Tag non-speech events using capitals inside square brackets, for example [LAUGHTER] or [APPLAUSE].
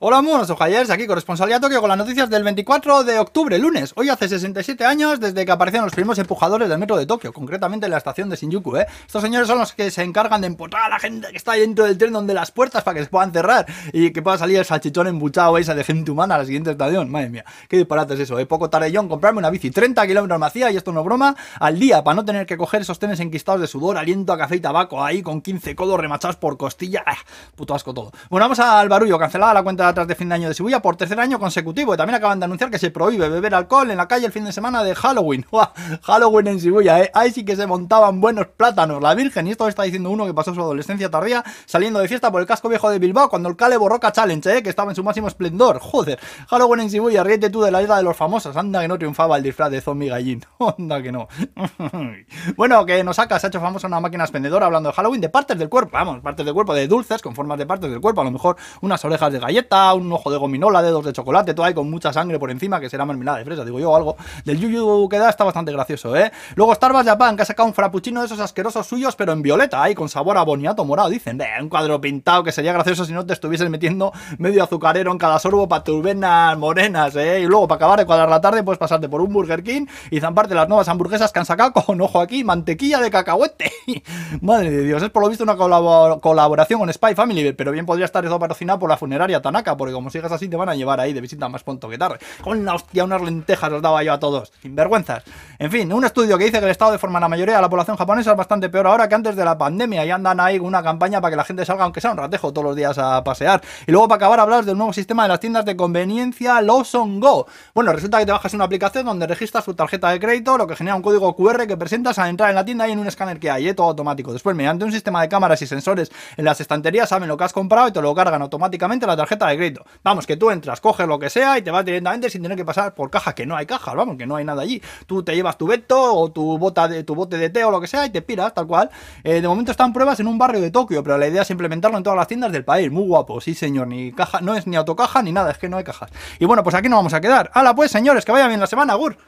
Hola, monos ojayers, aquí corresponsalía Tokio con las noticias del 24 de octubre, lunes. Hoy hace 67 años desde que aparecieron los primeros empujadores del metro de Tokio, concretamente en la estación de Shinjuku, ¿eh? Estos señores son los que se encargan de empotrar a la gente que está dentro del tren donde las puertas para que se puedan cerrar y que pueda salir el salchichón embuchado esa de gente humana a la siguiente estación. Madre mía, qué disparate es eso, ¿eh? Poco tarellón, comprarme una bici 30 kilómetros vacía y esto no broma, al día, para no tener que coger esos trenes enquistados de sudor, aliento a café y tabaco ahí con 15 codos remachados por costilla. ¡Ah! Puto asco todo. Bueno, vamos al barullo, cancelada la cuenta atrás de fin de año de Shibuya por tercer año consecutivo. Y también acaban de anunciar que se prohíbe beber alcohol en la calle el fin de semana de Halloween. [LAUGHS] Halloween en Shibuya, ¿eh? Ahí sí que se montaban buenos plátanos, la Virgen. Y esto está diciendo uno que pasó su adolescencia tardía saliendo de fiesta por el casco viejo de Bilbao cuando el Cale Borroca Challenge, ¿eh? Que estaba en su máximo esplendor. Joder, Halloween en Shibuya, ríete tú de la isla de los famosos. Anda que no triunfaba el disfraz de zombie gallín. [LAUGHS] Anda que no. [LAUGHS] bueno, que nos saca, se ha hecho famosa una máquina expendedora hablando de Halloween de partes del cuerpo. Vamos, partes del cuerpo de dulces con formas de partes del cuerpo. A lo mejor unas orejas de galleta, un ojo de gominola, dedos de chocolate, todo ahí con mucha sangre por encima, que será mermelada de fresa, digo yo, algo. Del yuyu que da está bastante gracioso, ¿eh? Luego Starbucks Japan, que ha sacado un frappuccino de esos asquerosos suyos, pero en violeta, ahí con sabor a boniato morado. Dicen, un cuadro pintado que sería gracioso si no te estuvieses metiendo medio azucarero en cada sorbo para tus venas morenas, ¿eh? Y luego, para acabar de cuadrar la tarde, puedes pasarte por un Burger King y zamparte las nuevas hamburguesas que han sacado con, ojo aquí, mantequilla de cacahuete. [LAUGHS] Madre de Dios, es por lo visto una colaboración con Spy Family, pero bien podría estar eso patrocinado por la funeraria Tanaka, porque como sigas así te van a llevar ahí de visita más pronto que tarde. Con la hostia, unas lentejas os daba yo a todos. Sin vergüenzas. En fin, un estudio que dice que el estado de forma la mayoría de la población japonesa es bastante peor ahora que antes de la pandemia y andan ahí una campaña para que la gente salga, aunque sea un ratejo, todos los días a pasear. Y luego para acabar hablar del nuevo sistema de las tiendas de conveniencia Lawson Go. Bueno, resulta que te bajas una aplicación donde registras tu tarjeta de crédito, lo que genera un código QR que presentas al entrar en la tienda y en un escáner que hay, ¿eh? todo automático. Después, mediante un sistema de cámaras y sensores en las estanterías, saben lo que has comprado y te lo cargan automáticamente la tarjeta de Vamos, que tú entras, coges lo que sea y te vas directamente sin tener que pasar por caja, que no hay cajas, vamos, que no hay nada allí. Tú te llevas tu veto o tu, bota de, tu bote de té o lo que sea y te piras, tal cual. Eh, de momento están pruebas en un barrio de Tokio, pero la idea es implementarlo en todas las tiendas del país. Muy guapo, sí señor, ni caja, no es ni autocaja ni nada, es que no hay cajas. Y bueno, pues aquí nos vamos a quedar. Hala pues, señores, que vaya bien la semana, Gur.